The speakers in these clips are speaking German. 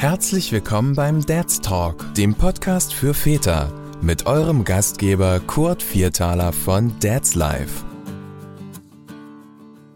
Herzlich willkommen beim Dad's Talk, dem Podcast für Väter, mit eurem Gastgeber Kurt Viertaler von Dad's Life.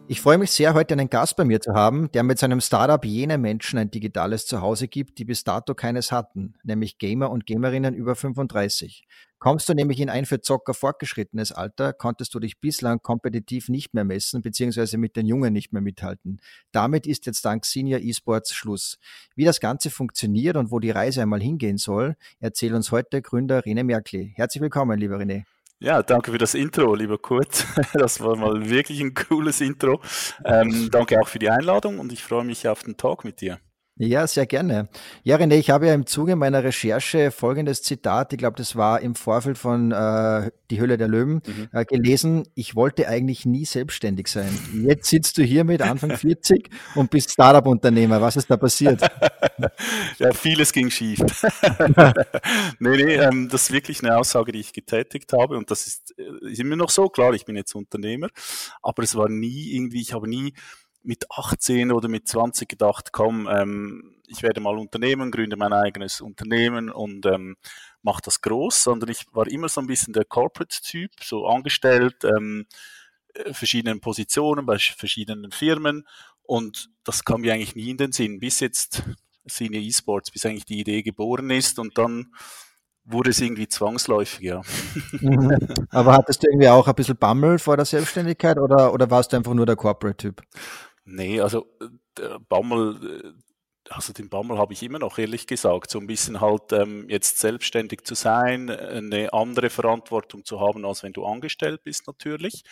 Ich freue mich sehr, heute einen Gast bei mir zu haben, der mit seinem Startup jene Menschen ein digitales Zuhause gibt, die bis dato keines hatten, nämlich Gamer und Gamerinnen über 35. Kommst du nämlich in ein für Zocker fortgeschrittenes Alter, konntest du dich bislang kompetitiv nicht mehr messen, beziehungsweise mit den Jungen nicht mehr mithalten. Damit ist jetzt dank Senior Esports Schluss. Wie das Ganze funktioniert und wo die Reise einmal hingehen soll, erzählt uns heute Gründer René Merkli. Herzlich willkommen, lieber René. Ja, danke für das Intro, lieber Kurt. Das war mal wirklich ein cooles Intro. Ähm, danke auch für die Einladung und ich freue mich auf den Talk mit dir. Ja, sehr gerne. Ja, René, ich habe ja im Zuge meiner Recherche folgendes Zitat, ich glaube, das war im Vorfeld von äh, Die Höhle der Löwen, mhm. äh, gelesen. Ich wollte eigentlich nie selbstständig sein. Jetzt sitzt du hier mit Anfang 40 und bist Startup-Unternehmer. Was ist da passiert? ja, vieles ging schief. nee, nee, ähm, das ist wirklich eine Aussage, die ich getätigt habe und das ist, äh, ist immer noch so. Klar, ich bin jetzt Unternehmer, aber es war nie irgendwie, ich habe nie mit 18 oder mit 20 gedacht, komm, ähm, ich werde mal Unternehmen, gründe mein eigenes Unternehmen und ähm, mache das groß, sondern ich war immer so ein bisschen der Corporate-Typ, so angestellt, ähm, äh, verschiedenen Positionen bei verschiedenen Firmen und das kam mir eigentlich nie in den Sinn, bis jetzt Senior Esports, bis eigentlich die Idee geboren ist und dann wurde es irgendwie zwangsläufig, ja. Mhm. Aber hattest du irgendwie auch ein bisschen Bammel vor der Selbstständigkeit oder, oder warst du einfach nur der Corporate-Typ? Nee, also äh, Bammel, äh, also den Bammel habe ich immer noch, ehrlich gesagt. So ein bisschen halt ähm, jetzt selbstständig zu sein, eine andere Verantwortung zu haben, als wenn du angestellt bist natürlich.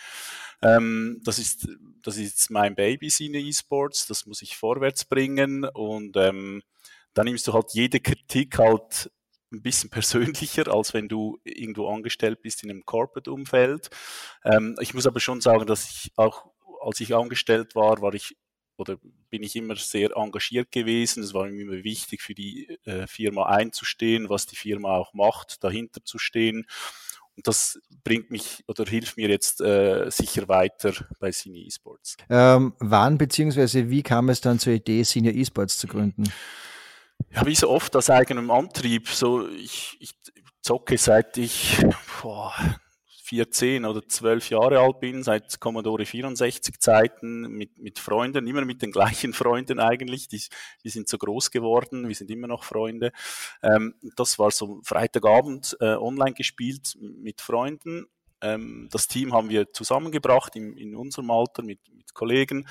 Ähm, das, ist, das ist mein Baby, Sine E-Sports, das muss ich vorwärts bringen und ähm, dann nimmst du halt jede Kritik halt ein bisschen persönlicher, als wenn du irgendwo angestellt bist in einem Corporate-Umfeld. Ähm, ich muss aber schon sagen, dass ich auch als ich angestellt war, war ich oder bin ich immer sehr engagiert gewesen. Es war mir immer wichtig, für die äh, Firma einzustehen, was die Firma auch macht, dahinter zu stehen. Und das bringt mich oder hilft mir jetzt äh, sicher weiter bei Senior Esports. Ähm, wann bzw. wie kam es dann zur Idee, Senior Esports zu gründen? Ja, wie so oft aus eigenem Antrieb. So, ich, ich zocke seit ich boah, 14 oder 12 Jahre alt bin, seit Commodore 64 Zeiten mit, mit Freunden, immer mit den gleichen Freunden eigentlich. Die, die sind so groß geworden, wir sind immer noch Freunde. Ähm, das war so Freitagabend äh, online gespielt mit Freunden. Ähm, das Team haben wir zusammengebracht in, in unserem Alter mit, mit Kollegen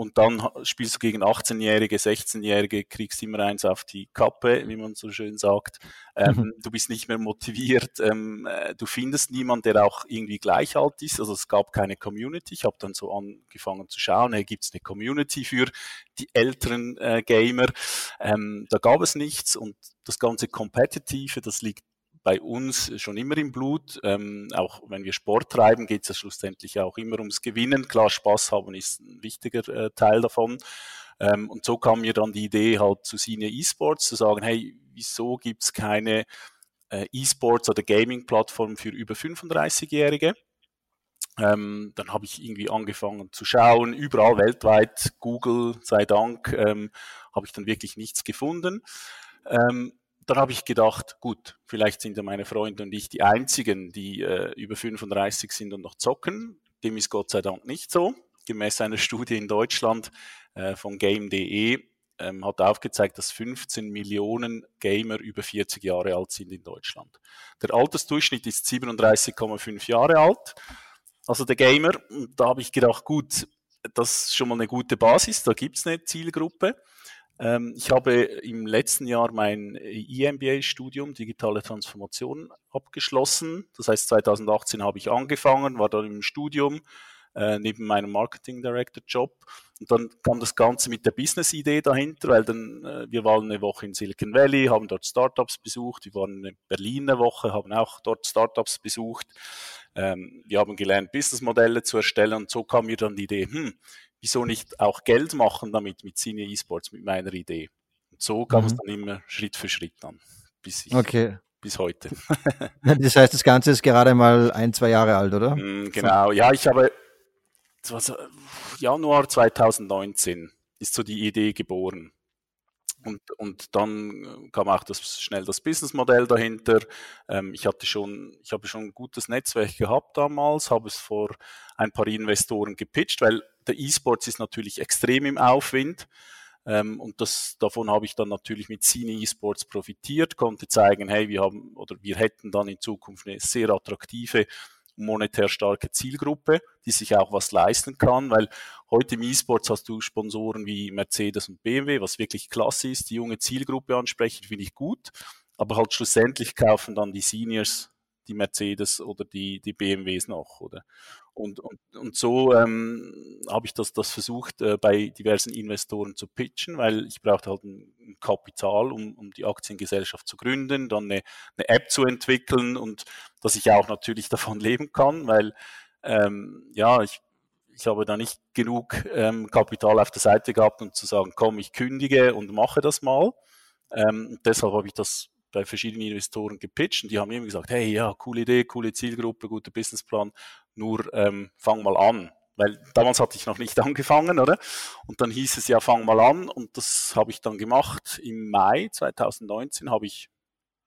und dann spielst du gegen 18-Jährige, 16-Jährige, kriegst immer eins auf die Kappe, wie man so schön sagt. Ähm, mhm. Du bist nicht mehr motiviert. Ähm, äh, du findest niemanden, der auch irgendwie gleich alt ist. Also es gab keine Community. Ich habe dann so angefangen zu schauen, hey, gibt es eine Community für die älteren äh, Gamer? Ähm, da gab es nichts und das ganze Competitive, das liegt bei uns schon immer im Blut. Ähm, auch wenn wir Sport treiben, geht es ja schlussendlich auch immer ums Gewinnen. Klar, Spaß haben ist ein wichtiger äh, Teil davon. Ähm, und so kam mir dann die Idee halt zu Senior Esports zu sagen, hey, wieso gibt es keine äh, E-Sports oder Gaming-Plattform für über 35-Jährige? Ähm, dann habe ich irgendwie angefangen zu schauen, überall weltweit, Google sei Dank, ähm, habe ich dann wirklich nichts gefunden. Ähm, dann habe ich gedacht, gut, vielleicht sind ja meine Freunde und ich die einzigen, die äh, über 35 sind und noch zocken. Dem ist Gott sei Dank nicht so. Gemäß einer Studie in Deutschland äh, von Game.de ähm, hat aufgezeigt, dass 15 Millionen Gamer über 40 Jahre alt sind in Deutschland. Der Altersdurchschnitt ist 37,5 Jahre alt. Also der Gamer, da habe ich gedacht, gut, das ist schon mal eine gute Basis, da gibt es eine Zielgruppe. Ähm, ich habe im letzten Jahr mein EMBA-Studium Digitale Transformation abgeschlossen. Das heißt, 2018 habe ich angefangen, war dann im Studium äh, neben meinem Marketing Director Job. Und dann kam das Ganze mit der Business-Idee dahinter, weil dann, äh, wir waren eine Woche in Silicon Valley, haben dort Startups besucht, wir waren in Berlin eine Woche, haben auch dort Startups besucht. Ähm, wir haben gelernt, Businessmodelle zu erstellen und so kam mir dann die Idee, hm, wieso nicht auch Geld machen damit mit Senior Esports, mit meiner Idee. Und so kam mhm. es dann immer Schritt für Schritt an, bis, ich, okay. bis heute. das heißt, das Ganze ist gerade mal ein, zwei Jahre alt, oder? Mm, genau, ja, ich habe, Januar 2019 ist so die Idee geboren. Und, und dann kam auch das, schnell das Businessmodell dahinter. Ähm, ich hatte schon, ich habe schon ein gutes Netzwerk gehabt damals, habe es vor ein paar Investoren gepitcht, weil der E-Sports ist natürlich extrem im Aufwind. Ähm, und das, davon habe ich dann natürlich mit Cine E-Sports profitiert, konnte zeigen, hey, wir haben oder wir hätten dann in Zukunft eine sehr attraktive monetär starke Zielgruppe, die sich auch was leisten kann, weil heute im E-Sports hast du Sponsoren wie Mercedes und BMW, was wirklich klasse ist, die junge Zielgruppe ansprechen, finde ich gut, aber halt schlussendlich kaufen dann die Seniors die Mercedes oder die, die BMWs noch, oder? Und, und, und so ähm, habe ich das, das versucht, äh, bei diversen Investoren zu pitchen, weil ich brauchte halt ein, Kapital, um, um die Aktiengesellschaft zu gründen, dann eine, eine App zu entwickeln und dass ich auch natürlich davon leben kann, weil ähm, ja, ich, ich habe da nicht genug ähm, Kapital auf der Seite gehabt, um zu sagen, komm, ich kündige und mache das mal. Ähm, deshalb habe ich das bei verschiedenen Investoren gepitcht und die haben immer gesagt, hey, ja, coole Idee, coole Zielgruppe, guter Businessplan, nur ähm, fang mal an. Weil damals hatte ich noch nicht angefangen, oder? Und dann hieß es ja, fang mal an und das habe ich dann gemacht. Im Mai 2019 habe ich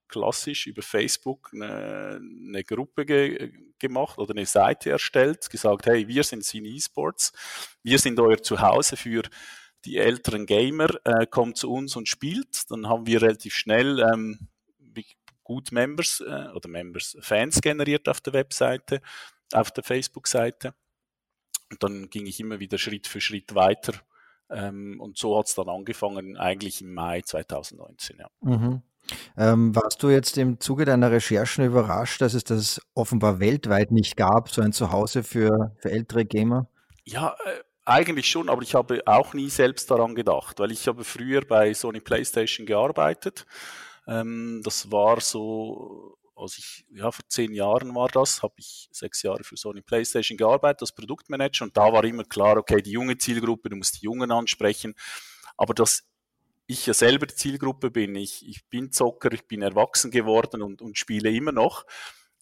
klassisch über Facebook eine, eine Gruppe ge gemacht oder eine Seite erstellt, gesagt, hey, wir sind Cine Esports, wir sind euer Zuhause für die älteren Gamer, äh, kommt zu uns und spielt. Dann haben wir relativ schnell ähm, gut Members äh, oder Members Fans generiert auf der Webseite, auf der Facebook-Seite. Und dann ging ich immer wieder Schritt für Schritt weiter. Ähm, und so hat es dann angefangen, eigentlich im Mai 2019. Ja. Mhm. Ähm, warst du jetzt im Zuge deiner Recherchen überrascht, dass es das offenbar weltweit nicht gab, so ein Zuhause für, für ältere Gamer? Ja, äh, eigentlich schon, aber ich habe auch nie selbst daran gedacht, weil ich habe früher bei Sony PlayStation gearbeitet ähm, das war so, als ich, ja, vor zehn Jahren war das, habe ich sechs Jahre für Sony PlayStation gearbeitet als Produktmanager und da war immer klar, okay, die junge Zielgruppe, du musst die Jungen ansprechen, aber dass ich ja selber die Zielgruppe bin, ich, ich bin Zocker, ich bin erwachsen geworden und, und spiele immer noch,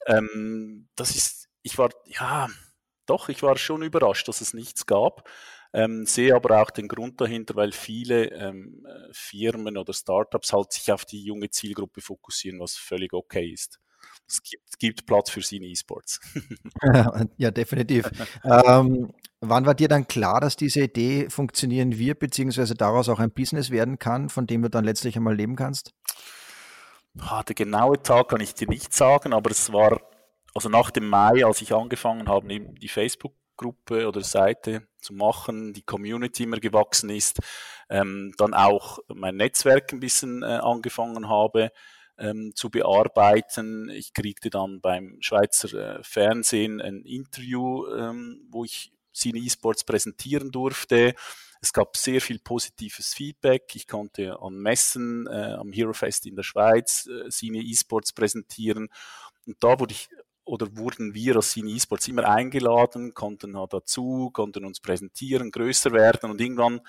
ähm, das ist, ich war, ja, doch, ich war schon überrascht, dass es nichts gab. Ähm, sehe aber auch den Grund dahinter, weil viele ähm, Firmen oder Startups halt sich auf die junge Zielgruppe fokussieren, was völlig okay ist. Es gibt, gibt Platz für sie in E-Sports. ja, definitiv. ähm, wann war dir dann klar, dass diese Idee funktionieren wird, beziehungsweise daraus auch ein Business werden kann, von dem du dann letztlich einmal leben kannst? Ah, der genaue Tag kann ich dir nicht sagen, aber es war also nach dem Mai, als ich angefangen habe, die Facebook Gruppe oder Seite zu machen, die Community immer gewachsen ist, ähm, dann auch mein Netzwerk ein bisschen äh, angefangen habe ähm, zu bearbeiten. Ich kriegte dann beim Schweizer äh, Fernsehen ein Interview, ähm, wo ich Cine E-Sports präsentieren durfte. Es gab sehr viel positives Feedback. Ich konnte an Messen äh, am Hero Fest in der Schweiz äh, Cine E-Sports präsentieren. Und da wurde ich oder wurden wir als Cine Esports immer eingeladen, konnten dazu, konnten uns präsentieren, größer werden und irgendwann,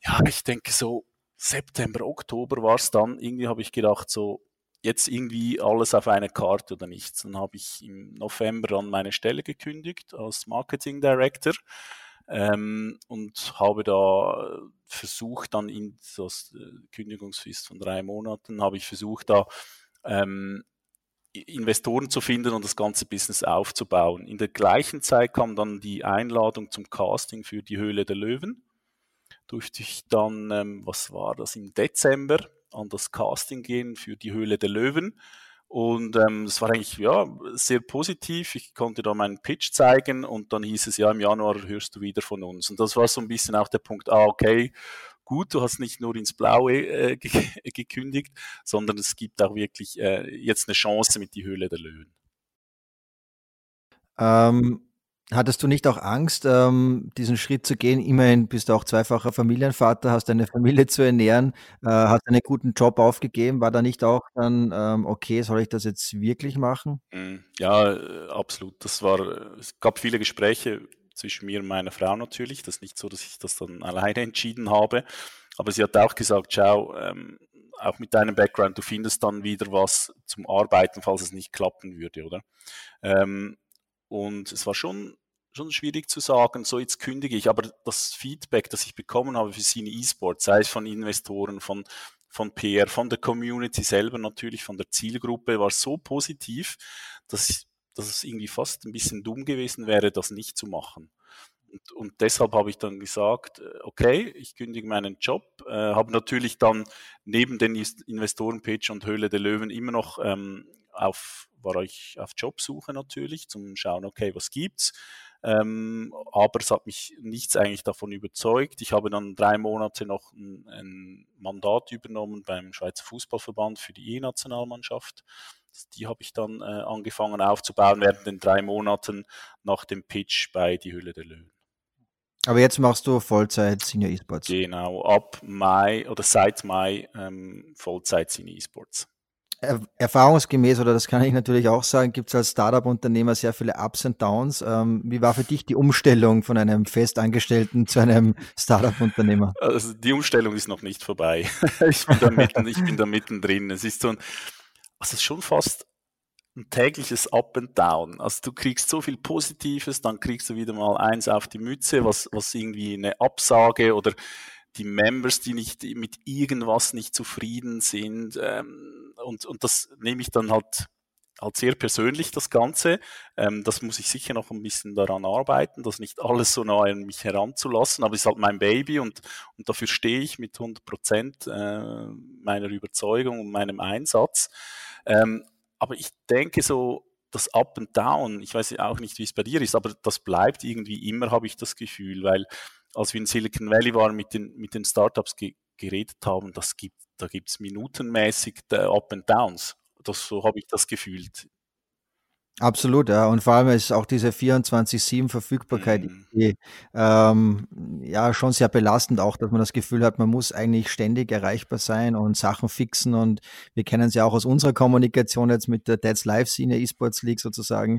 ja, ich denke so September, Oktober war es dann, irgendwie habe ich gedacht so, jetzt irgendwie alles auf eine Karte oder nichts. Dann habe ich im November dann meine Stelle gekündigt als Marketing Director ähm, und habe da versucht, dann in das äh, Kündigungsfrist von drei Monaten, habe ich versucht, da ähm, Investoren zu finden und das ganze Business aufzubauen. In der gleichen Zeit kam dann die Einladung zum Casting für die Höhle der Löwen. Durfte ich dann, ähm, was war das, im Dezember an das Casting gehen für die Höhle der Löwen. Und ähm, das war eigentlich ja, sehr positiv. Ich konnte da meinen Pitch zeigen und dann hieß es ja, im Januar hörst du wieder von uns. Und das war so ein bisschen auch der Punkt, ah, okay, gut, du hast nicht nur ins Blaue äh, ge gekündigt, sondern es gibt auch wirklich äh, jetzt eine Chance mit die Höhle der Löwen. Ähm, hattest du nicht auch Angst, ähm, diesen Schritt zu gehen? Immerhin bist du auch zweifacher Familienvater, hast eine Familie zu ernähren, äh, hast einen guten Job aufgegeben. War da nicht auch dann, ähm, okay, soll ich das jetzt wirklich machen? Hm, ja, äh, absolut. Das war, es gab viele Gespräche zwischen mir und meiner Frau natürlich. Das ist nicht so, dass ich das dann alleine entschieden habe. Aber sie hat auch gesagt, schau, ähm, auch mit deinem Background, du findest dann wieder was zum Arbeiten, falls es nicht klappen würde, oder? Ähm, und es war schon schon schwierig zu sagen, so jetzt kündige ich, aber das Feedback, das ich bekommen habe für Cine E-Sport, sei es von Investoren, von, von PR, von der Community selber natürlich, von der Zielgruppe, war so positiv, dass, ich, dass es irgendwie fast ein bisschen dumm gewesen wäre, das nicht zu machen. Und, und deshalb habe ich dann gesagt, äh, okay, ich kündige meinen Job, äh, habe natürlich dann neben den Investorenpitch und Höhle der Löwen immer noch ähm, auf, war ich auf Jobsuche natürlich, zum Schauen, okay, was gibt's. Ähm, aber es hat mich nichts eigentlich davon überzeugt. Ich habe dann drei Monate noch ein, ein Mandat übernommen beim Schweizer Fußballverband für die E-Nationalmannschaft. Die habe ich dann äh, angefangen aufzubauen während den drei Monaten nach dem Pitch bei Die Hülle der Löwen. Aber jetzt machst du Vollzeit Senior E-Sports. Genau, ab Mai oder seit Mai ähm, Vollzeit Senior E-Sports. Erfahrungsgemäß, oder das kann ich natürlich auch sagen, gibt es als Startup-Unternehmer sehr viele Ups und Downs. Ähm, wie war für dich die Umstellung von einem Festangestellten zu einem Startup-Unternehmer? Also die Umstellung ist noch nicht vorbei. ich, bin da mitten, ich bin da mittendrin. Es ist so ein, also schon fast ein tägliches Up and Down. Also du kriegst so viel Positives, dann kriegst du wieder mal eins auf die Mütze, was, was irgendwie eine Absage oder die Members, die nicht mit irgendwas nicht zufrieden sind. Ähm, und, und das nehme ich dann halt, halt sehr persönlich, das Ganze. Ähm, das muss ich sicher noch ein bisschen daran arbeiten, das nicht alles so nah an mich heranzulassen. Aber es ist halt mein Baby und, und dafür stehe ich mit 100 Prozent äh, meiner Überzeugung und meinem Einsatz. Ähm, aber ich denke so, das Up and Down, ich weiß auch nicht, wie es bei dir ist, aber das bleibt irgendwie immer, habe ich das Gefühl, weil als wir in Silicon Valley waren, mit den, mit den Startups ge geredet haben, das gibt, da gibt es minutenmäßig Up and Downs. Das, so habe ich das gefühlt. Absolut, ja. Und vor allem ist auch diese 24-7-Verfügbarkeit mhm. ähm, ja schon sehr belastend, auch dass man das Gefühl hat, man muss eigentlich ständig erreichbar sein und Sachen fixen. Und wir kennen es ja auch aus unserer Kommunikation jetzt mit der Dead's Live Scene E-Sports League sozusagen.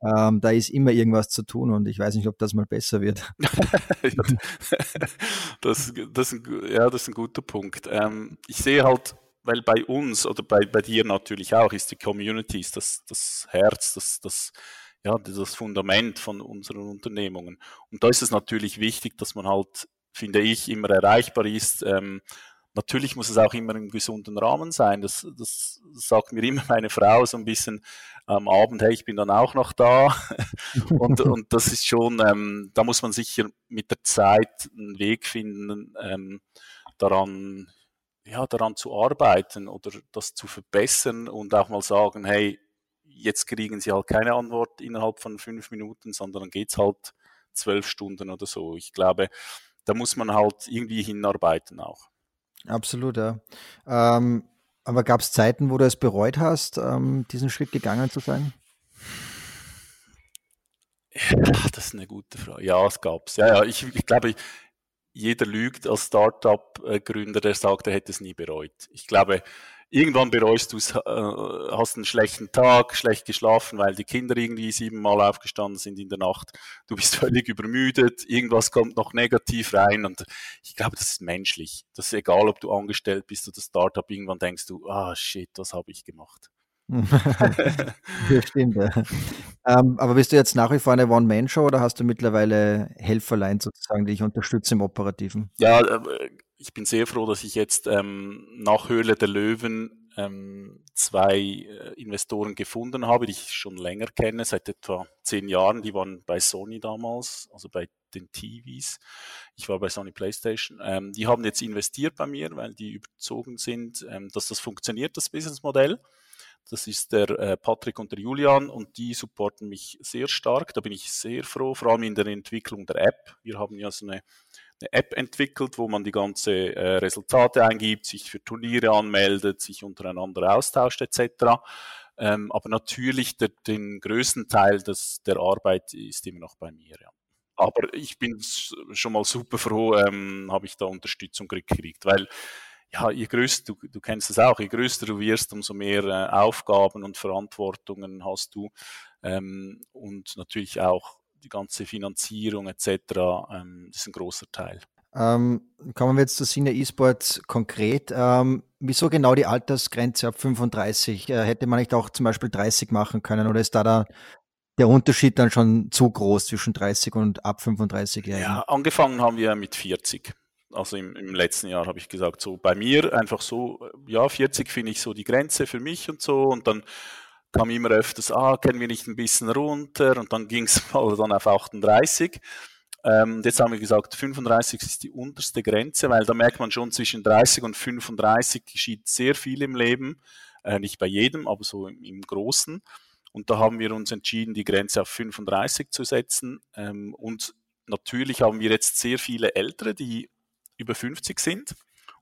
Mhm. Ähm, da ist immer irgendwas zu tun und ich weiß nicht, ob das mal besser wird. das, das, ja, das ist ein guter Punkt. Ähm, ich sehe halt weil bei uns oder bei, bei dir natürlich auch ist die Community ist das, das Herz, das, das, ja, das Fundament von unseren Unternehmungen. Und da ist es natürlich wichtig, dass man halt, finde ich, immer erreichbar ist. Ähm, natürlich muss es auch immer im gesunden Rahmen sein. Das, das sagt mir immer meine Frau so ein bisschen am Abend, hey, ich bin dann auch noch da. und, und das ist schon, ähm, da muss man sicher mit der Zeit einen Weg finden, ähm, daran ja, daran zu arbeiten oder das zu verbessern und auch mal sagen, hey, jetzt kriegen Sie halt keine Antwort innerhalb von fünf Minuten, sondern dann geht es halt zwölf Stunden oder so. Ich glaube, da muss man halt irgendwie hinarbeiten auch. Absolut, ja. Ähm, aber gab es Zeiten, wo du es bereut hast, ähm, diesen Schritt gegangen zu sein? Ja, das ist eine gute Frage. Ja, es gab es. Ja, ja, ich, ich glaube, jeder lügt als Startup-Gründer, der sagt, er hätte es nie bereut. Ich glaube, irgendwann bereust du es, äh, hast einen schlechten Tag, schlecht geschlafen, weil die Kinder irgendwie siebenmal aufgestanden sind in der Nacht. Du bist völlig übermüdet, irgendwas kommt noch negativ rein und ich glaube, das ist menschlich. Das ist egal, ob du angestellt bist oder Startup, irgendwann denkst du, ah shit, was habe ich gemacht. das stimmt, ja. Ähm, aber bist du jetzt nach wie vor eine One-Man-Show oder hast du mittlerweile Helferlein sozusagen, die dich unterstützen im Operativen? Ja, äh, ich bin sehr froh, dass ich jetzt ähm, nach Höhle der Löwen ähm, zwei äh, Investoren gefunden habe, die ich schon länger kenne, seit etwa zehn Jahren. Die waren bei Sony damals, also bei den TVs. Ich war bei Sony PlayStation. Ähm, die haben jetzt investiert bei mir, weil die überzogen sind, ähm, dass das funktioniert, das Businessmodell. Das ist der äh, Patrick und der Julian und die supporten mich sehr stark. Da bin ich sehr froh, vor allem in der Entwicklung der App. Wir haben ja so eine, eine App entwickelt, wo man die ganze äh, Resultate eingibt, sich für Turniere anmeldet, sich untereinander austauscht etc. Ähm, aber natürlich der, den größten Teil des, der Arbeit ist immer noch bei mir. Ja. Aber ich bin schon mal super froh, ähm, habe ich da Unterstützung gekriegt, weil ja, je größer, du, du kennst es auch, je größer du wirst, umso mehr äh, Aufgaben und Verantwortungen hast du ähm, und natürlich auch die ganze Finanzierung etc. Ähm, das ist ein großer Teil. Ähm, kommen wir jetzt zu Senior E-Sports konkret. Ähm, wieso genau die Altersgrenze ab 35? Äh, hätte man nicht auch zum Beispiel 30 machen können oder ist da, da der Unterschied dann schon zu groß zwischen 30 und ab 35 Jahren? Ja, angefangen haben wir mit 40. Also im, im letzten Jahr habe ich gesagt, so bei mir einfach so, ja, 40 finde ich so die Grenze für mich und so. Und dann kam immer öfters, ah, können wir nicht ein bisschen runter? Und dann ging es mal dann auf 38. Ähm, jetzt haben wir gesagt, 35 ist die unterste Grenze, weil da merkt man schon, zwischen 30 und 35 geschieht sehr viel im Leben. Äh, nicht bei jedem, aber so im, im, Großen. Und da haben wir uns entschieden, die Grenze auf 35 zu setzen. Ähm, und natürlich haben wir jetzt sehr viele Ältere, die über 50 sind.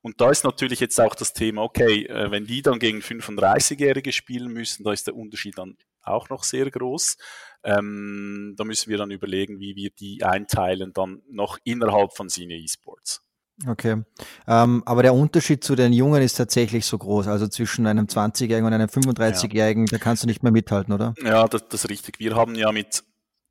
Und da ist natürlich jetzt auch das Thema, okay, äh, wenn die dann gegen 35-Jährige spielen müssen, da ist der Unterschied dann auch noch sehr groß. Ähm, da müssen wir dann überlegen, wie wir die einteilen, dann noch innerhalb von Cine Esports. Okay. Ähm, aber der Unterschied zu den Jungen ist tatsächlich so groß. Also zwischen einem 20-Jährigen und einem 35-Jährigen, ja. da kannst du nicht mehr mithalten, oder? Ja, das, das ist richtig. Wir haben ja mit,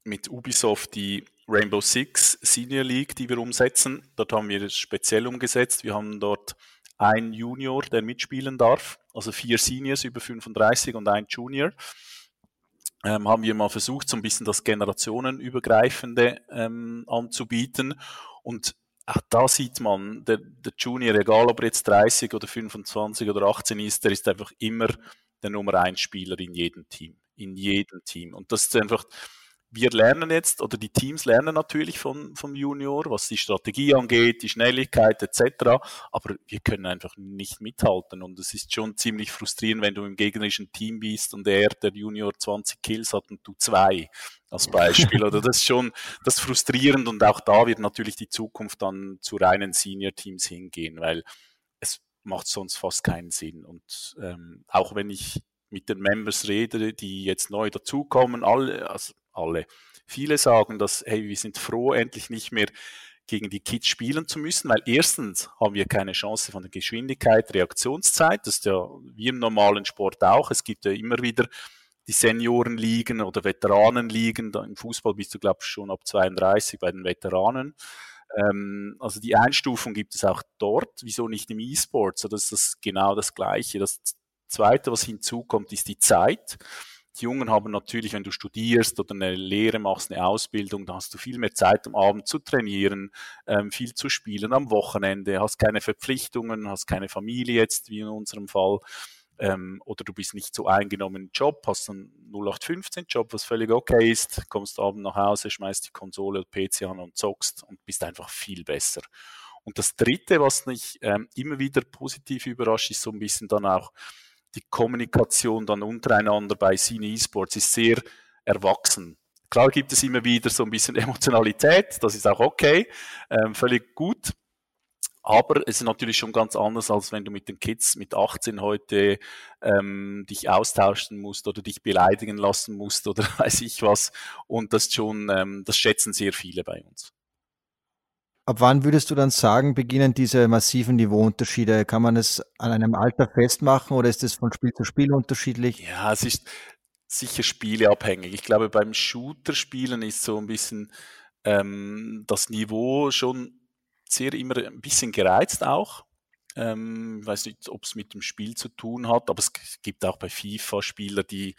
mit Ubisoft die Rainbow Six Senior League, die wir umsetzen. Dort haben wir es speziell umgesetzt. Wir haben dort einen Junior, der mitspielen darf, also vier Seniors über 35 und ein Junior ähm, haben wir mal versucht, so ein bisschen das Generationenübergreifende ähm, anzubieten. Und auch da sieht man, der, der Junior, egal ob er jetzt 30 oder 25 oder 18 ist, der ist einfach immer der Nummer 1 Spieler in jedem Team. In jedem Team. Und das ist einfach, wir lernen jetzt, oder die Teams lernen natürlich von, vom Junior, was die Strategie angeht, die Schnelligkeit etc., aber wir können einfach nicht mithalten und es ist schon ziemlich frustrierend, wenn du im gegnerischen Team bist und er, der Junior, 20 Kills hat und du zwei als Beispiel. Oder das ist schon das ist frustrierend und auch da wird natürlich die Zukunft dann zu reinen Senior-Teams hingehen, weil es macht sonst fast keinen Sinn. Und ähm, auch wenn ich mit den Members rede, die jetzt neu dazukommen, alle, also alle. Viele sagen, dass, hey, wir sind froh, endlich nicht mehr gegen die Kids spielen zu müssen, weil erstens haben wir keine Chance von der Geschwindigkeit, Reaktionszeit, das ist ja wie im normalen Sport auch. Es gibt ja immer wieder die Seniorenligen oder Veteranenligen. Im Fußball bist du, glaube ich, schon ab 32 bei den Veteranen. Ähm, also die Einstufung gibt es auch dort. Wieso nicht im E-Sport? So, das ist genau das Gleiche. Das Zweite, was hinzukommt, ist die Zeit. Die Jungen haben natürlich, wenn du studierst oder eine Lehre machst, eine Ausbildung, da hast du viel mehr Zeit am Abend zu trainieren, ähm, viel zu spielen am Wochenende, hast keine Verpflichtungen, hast keine Familie jetzt, wie in unserem Fall. Ähm, oder du bist nicht so eingenommen im Job, hast einen 0815-Job, was völlig okay ist, kommst abends nach Hause, schmeißt die Konsole oder PC an und zockst und bist einfach viel besser. Und das Dritte, was mich ähm, immer wieder positiv überrascht, ist so ein bisschen dann auch die Kommunikation dann untereinander bei Cine Esports ist sehr erwachsen. Klar gibt es immer wieder so ein bisschen Emotionalität, das ist auch okay, ähm, völlig gut. Aber es ist natürlich schon ganz anders, als wenn du mit den Kids mit 18 heute ähm, dich austauschen musst oder dich beleidigen lassen musst oder weiß ich was. Und das schon, ähm, das schätzen sehr viele bei uns. Ab wann würdest du dann sagen, beginnen diese massiven Niveauunterschiede? Kann man es an einem Alter festmachen oder ist es von Spiel zu Spiel unterschiedlich? Ja, es ist sicher spieleabhängig. Ich glaube, beim Shooter-Spielen ist so ein bisschen ähm, das Niveau schon sehr immer ein bisschen gereizt auch. Ähm, ich weiß nicht, ob es mit dem Spiel zu tun hat, aber es gibt auch bei FIFA Spieler, die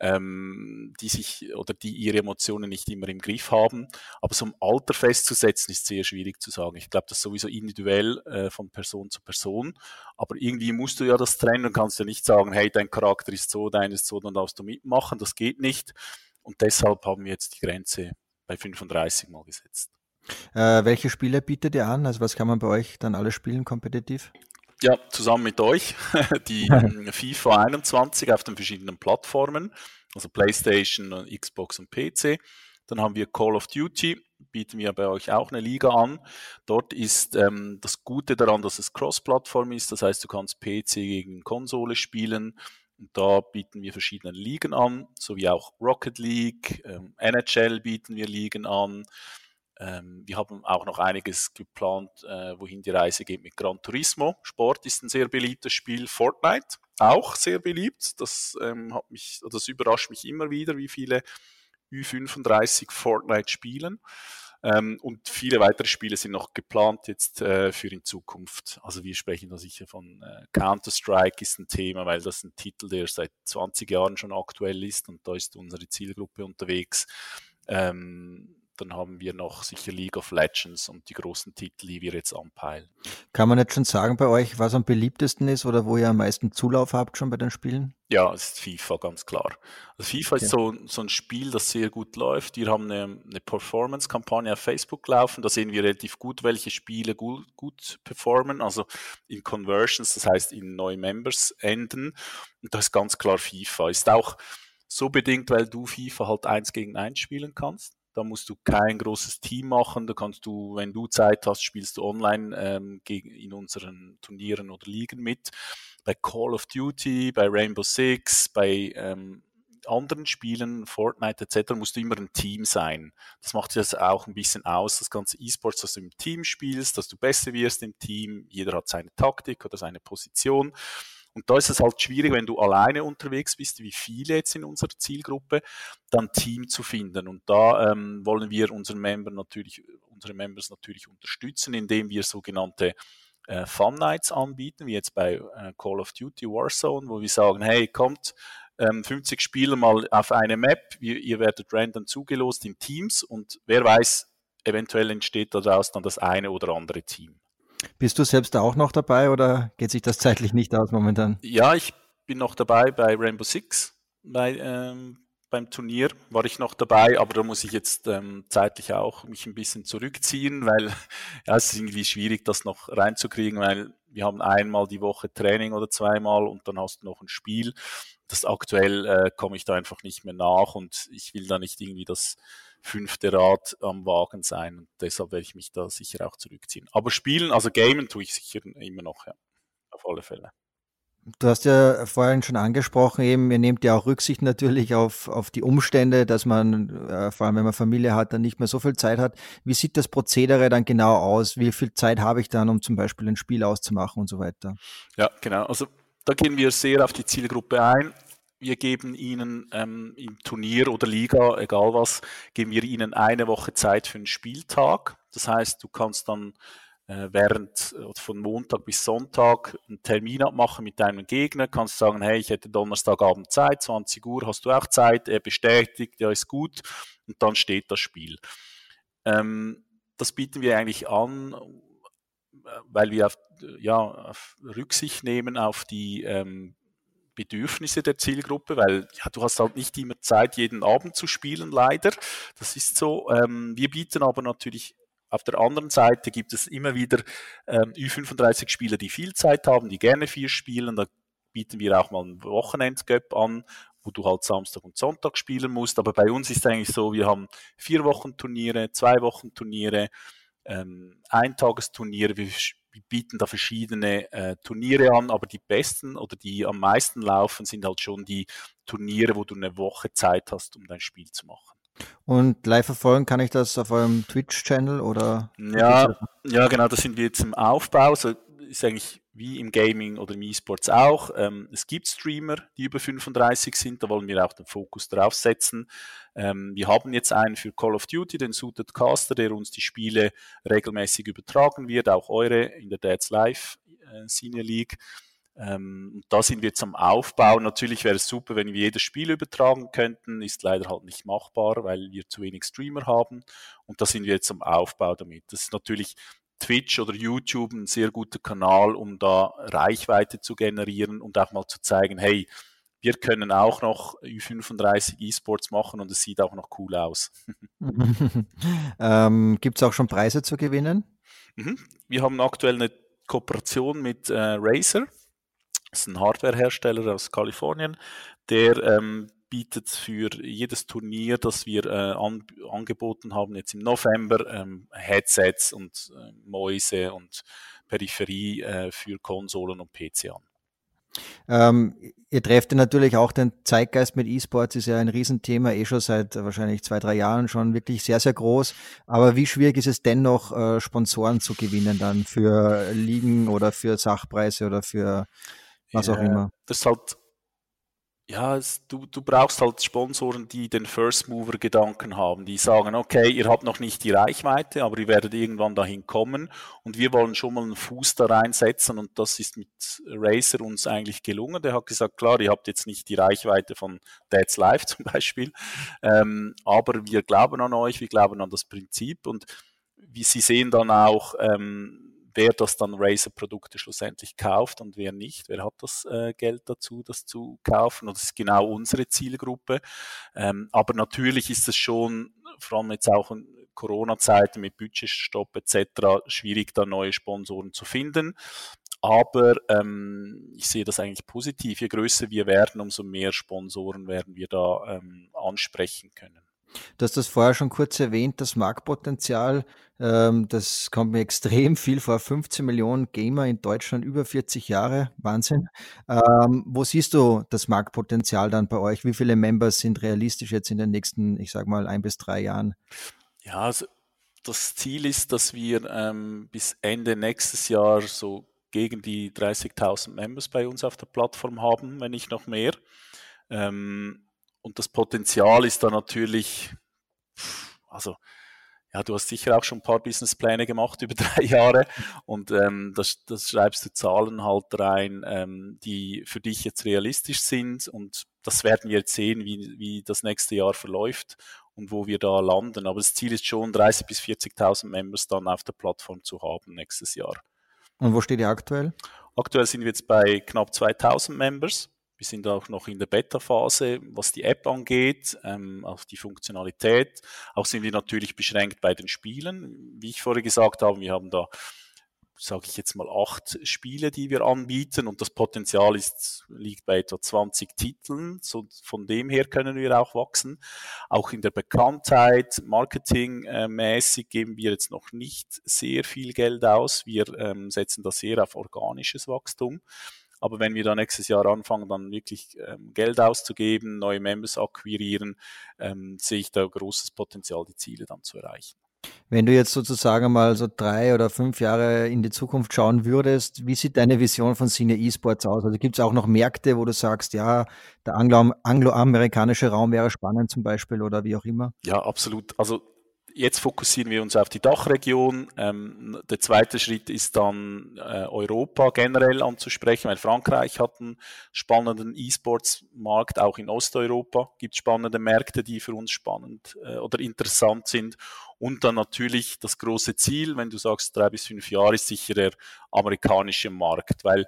ähm, die sich oder die ihre Emotionen nicht immer im Griff haben. Aber so ein Alter festzusetzen ist sehr schwierig zu sagen. Ich glaube, das ist sowieso individuell äh, von Person zu Person. Aber irgendwie musst du ja das trennen und kannst ja nicht sagen, hey, dein Charakter ist so, dein ist so, dann darfst du mitmachen. Das geht nicht. Und deshalb haben wir jetzt die Grenze bei 35 mal gesetzt. Äh, welche Spiele bietet ihr an? Also was kann man bei euch dann alle spielen kompetitiv? Ja, zusammen mit euch die FIFA 21 auf den verschiedenen Plattformen, also PlayStation, Xbox und PC. Dann haben wir Call of Duty, bieten wir bei euch auch eine Liga an. Dort ist ähm, das Gute daran, dass es Cross-Plattform ist, das heißt, du kannst PC gegen Konsole spielen. Und da bieten wir verschiedene Ligen an, sowie auch Rocket League, ähm, NHL bieten wir Ligen an. Ähm, wir haben auch noch einiges geplant, äh, wohin die Reise geht mit Gran Turismo. Sport ist ein sehr beliebtes Spiel. Fortnite auch sehr beliebt. Das, ähm, hat mich, das überrascht mich immer wieder, wie viele Ü35 Fortnite spielen. Ähm, und viele weitere Spiele sind noch geplant jetzt äh, für in Zukunft. Also wir sprechen da sicher von äh, Counter-Strike ist ein Thema, weil das ein Titel, der seit 20 Jahren schon aktuell ist und da ist unsere Zielgruppe unterwegs. Ähm, dann haben wir noch sicher League of Legends und die großen Titel, die wir jetzt anpeilen. Kann man jetzt schon sagen bei euch, was am beliebtesten ist oder wo ihr am meisten Zulauf habt schon bei den Spielen? Ja, es ist FIFA, ganz klar. Also FIFA okay. ist so, so ein Spiel, das sehr gut läuft. Wir haben eine, eine Performance-Kampagne auf Facebook laufen. Da sehen wir relativ gut, welche Spiele gut, gut performen. Also in Conversions, das heißt in neue Members enden. Und das ist ganz klar FIFA. Ist auch so bedingt, weil du FIFA halt eins gegen eins spielen kannst. Da musst du kein großes Team machen. Da kannst du, wenn du Zeit hast, spielst du online ähm, gegen, in unseren Turnieren oder Ligen mit. Bei Call of Duty, bei Rainbow Six, bei ähm, anderen Spielen, Fortnite etc., musst du immer ein Team sein. Das macht das auch ein bisschen aus, das ganze E-Sports, dass du im Team spielst, dass du besser wirst im Team. Jeder hat seine Taktik oder seine Position. Und da ist es halt schwierig, wenn du alleine unterwegs bist, wie viele jetzt in unserer Zielgruppe, dann Team zu finden. Und da ähm, wollen wir unseren Member natürlich, unsere Members natürlich unterstützen, indem wir sogenannte äh, Fun Nights anbieten, wie jetzt bei äh, Call of Duty Warzone, wo wir sagen, hey, kommt, 50 ähm, Spieler mal auf eine Map, ihr, ihr werdet random zugelost in Teams und wer weiß, eventuell entsteht daraus dann das eine oder andere Team. Bist du selbst auch noch dabei oder geht sich das zeitlich nicht aus momentan? Ja, ich bin noch dabei bei Rainbow Six. Bei, ähm, beim Turnier war ich noch dabei, aber da muss ich jetzt ähm, zeitlich auch mich ein bisschen zurückziehen, weil ja, es ist irgendwie schwierig, das noch reinzukriegen, weil wir haben einmal die Woche Training oder zweimal und dann hast du noch ein Spiel. Das aktuell äh, komme ich da einfach nicht mehr nach und ich will da nicht irgendwie das fünfte Rad am Wagen sein. Und deshalb werde ich mich da sicher auch zurückziehen. Aber spielen, also gamen tue ich sicher immer noch, ja. Auf alle Fälle. Du hast ja vorhin schon angesprochen, eben, ihr nehmt ja auch Rücksicht natürlich auf, auf die Umstände, dass man, äh, vor allem wenn man Familie hat, dann nicht mehr so viel Zeit hat. Wie sieht das Prozedere dann genau aus? Wie viel Zeit habe ich dann, um zum Beispiel ein Spiel auszumachen und so weiter? Ja, genau. Also da gehen wir sehr auf die Zielgruppe ein wir geben ihnen ähm, im Turnier oder Liga, egal was, geben wir ihnen eine Woche Zeit für einen Spieltag. Das heißt, du kannst dann äh, während von Montag bis Sonntag einen Termin abmachen mit deinem Gegner, kannst sagen, hey, ich hätte Donnerstagabend Zeit, 20 Uhr, hast du auch Zeit? Er bestätigt, ja, ist gut. Und dann steht das Spiel. Ähm, das bieten wir eigentlich an, weil wir auf, ja, auf Rücksicht nehmen auf die ähm, Bedürfnisse der Zielgruppe, weil ja, du hast halt nicht immer Zeit, jeden Abend zu spielen, leider. Das ist so. Ähm, wir bieten aber natürlich auf der anderen Seite gibt es immer wieder ähm, Ü35-Spieler, die viel Zeit haben, die gerne viel spielen. Da bieten wir auch mal einen Wochenendgap an, wo du halt Samstag und Sonntag spielen musst. Aber bei uns ist eigentlich so, wir haben vier Wochen Turniere, zwei Wochen Turniere, ähm, Eintagesturniere. Wir bieten da verschiedene äh, Turniere an, aber die besten oder die am meisten laufen sind halt schon die Turniere, wo du eine Woche Zeit hast, um dein Spiel zu machen. Und live verfolgen kann ich das auf eurem Twitch-Channel oder? Ja, ja, genau, da sind wir jetzt im Aufbau. So ist eigentlich wie im Gaming oder im E-Sports auch. Ähm, es gibt Streamer, die über 35 sind, da wollen wir auch den Fokus drauf setzen. Ähm, wir haben jetzt einen für Call of Duty, den Suited Caster, der uns die Spiele regelmäßig übertragen wird, auch eure in der Dads Live äh, Senior League. Ähm, da sind wir jetzt am Aufbau. Natürlich wäre es super, wenn wir jedes Spiel übertragen könnten, ist leider halt nicht machbar, weil wir zu wenig Streamer haben. Und da sind wir jetzt am Aufbau damit. Das ist natürlich Twitch oder YouTube ein sehr guter Kanal, um da Reichweite zu generieren und auch mal zu zeigen, hey, wir können auch noch Ü35 E-Sports machen und es sieht auch noch cool aus. ähm, Gibt es auch schon Preise zu gewinnen? Mhm. Wir haben aktuell eine Kooperation mit äh, Razer. Das ist ein Hardwarehersteller aus Kalifornien, der ähm, bietet für jedes Turnier, das wir äh, an, angeboten haben, jetzt im November, ähm, Headsets und äh, Mäuse und Peripherie äh, für Konsolen und PC an. Ähm, ihr trefft ja natürlich auch den Zeitgeist mit E-Sports, ist ja ein Riesenthema, eh schon seit wahrscheinlich zwei, drei Jahren schon wirklich sehr, sehr groß. Aber wie schwierig ist es dennoch, äh, Sponsoren zu gewinnen dann für Ligen oder für Sachpreise oder für was ja, auch immer? Das ist halt ja, es, du, du brauchst halt Sponsoren, die den First Mover Gedanken haben, die sagen, okay, ihr habt noch nicht die Reichweite, aber ihr werdet irgendwann dahin kommen. Und wir wollen schon mal einen Fuß da reinsetzen. Und das ist mit Racer uns eigentlich gelungen. Der hat gesagt, klar, ihr habt jetzt nicht die Reichweite von Dad's Life zum Beispiel, ähm, aber wir glauben an euch, wir glauben an das Prinzip. Und wie Sie sehen dann auch, ähm, wer das dann Razer-Produkte schlussendlich kauft und wer nicht, wer hat das äh, Geld dazu, das zu kaufen. Und das ist genau unsere Zielgruppe. Ähm, aber natürlich ist es schon, vor allem jetzt auch in Corona-Zeiten mit Budgetstopp etc., schwierig, da neue Sponsoren zu finden. Aber ähm, ich sehe das eigentlich positiv. Je größer wir werden, umso mehr Sponsoren werden wir da ähm, ansprechen können. Du hast das vorher schon kurz erwähnt, das Marktpotenzial, ähm, das kommt mir extrem viel vor. 15 Millionen Gamer in Deutschland, über 40 Jahre, Wahnsinn. Ähm, wo siehst du das Marktpotenzial dann bei euch? Wie viele Members sind realistisch jetzt in den nächsten, ich sag mal, ein bis drei Jahren? Ja, also das Ziel ist, dass wir ähm, bis Ende nächstes Jahr so gegen die 30.000 Members bei uns auf der Plattform haben, wenn nicht noch mehr. Ähm, und das Potenzial ist da natürlich, also ja, du hast sicher auch schon ein paar Businesspläne gemacht über drei Jahre und ähm, das, das schreibst du Zahlen halt rein, ähm, die für dich jetzt realistisch sind und das werden wir jetzt sehen, wie, wie das nächste Jahr verläuft und wo wir da landen. Aber das Ziel ist schon, 30.000 bis 40.000 Members dann auf der Plattform zu haben nächstes Jahr. Und wo steht ihr aktuell? Aktuell sind wir jetzt bei knapp 2.000 Members. Wir sind auch noch in der Beta-Phase, was die App angeht, ähm, auf die Funktionalität. Auch sind wir natürlich beschränkt bei den Spielen. Wie ich vorher gesagt habe, wir haben da, sage ich jetzt mal, acht Spiele, die wir anbieten und das Potenzial ist, liegt bei etwa 20 Titeln. So, von dem her können wir auch wachsen. Auch in der Bekanntheit, marketingmäßig geben wir jetzt noch nicht sehr viel Geld aus. Wir ähm, setzen da sehr auf organisches Wachstum. Aber wenn wir da nächstes Jahr anfangen, dann wirklich ähm, Geld auszugeben, neue Members akquirieren, ähm, sehe ich da großes Potenzial, die Ziele dann zu erreichen. Wenn du jetzt sozusagen mal so drei oder fünf Jahre in die Zukunft schauen würdest, wie sieht deine Vision von Cine E-Sports aus? Also gibt es auch noch Märkte, wo du sagst, ja, der angloamerikanische Raum wäre spannend zum Beispiel oder wie auch immer? Ja, absolut. Also Jetzt fokussieren wir uns auf die Dachregion. Ähm, der zweite Schritt ist dann äh, Europa generell anzusprechen, weil Frankreich hat einen spannenden E-Sports-Markt, auch in Osteuropa gibt es spannende Märkte, die für uns spannend äh, oder interessant sind. Und dann natürlich das große Ziel, wenn du sagst drei bis fünf Jahre, ist sicher der amerikanische Markt, weil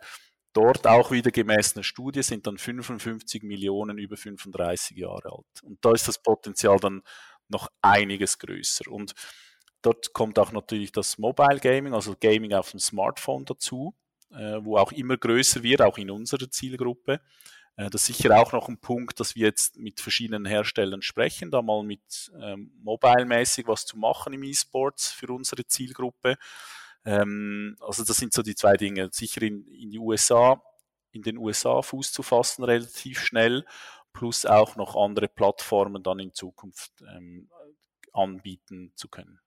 dort auch wieder gemäß einer Studie sind dann 55 Millionen über 35 Jahre alt. Und da ist das Potenzial dann noch einiges größer. Und dort kommt auch natürlich das Mobile Gaming, also Gaming auf dem Smartphone dazu, äh, wo auch immer größer wird, auch in unserer Zielgruppe. Äh, das ist sicher auch noch ein Punkt, dass wir jetzt mit verschiedenen Herstellern sprechen, da mal mit ähm, mobile-mäßig was zu machen im E-Sports für unsere Zielgruppe. Ähm, also das sind so die zwei Dinge. Sicher in, in die USA, in den USA Fuß zu fassen relativ schnell plus auch noch andere Plattformen dann in Zukunft ähm, anbieten zu können.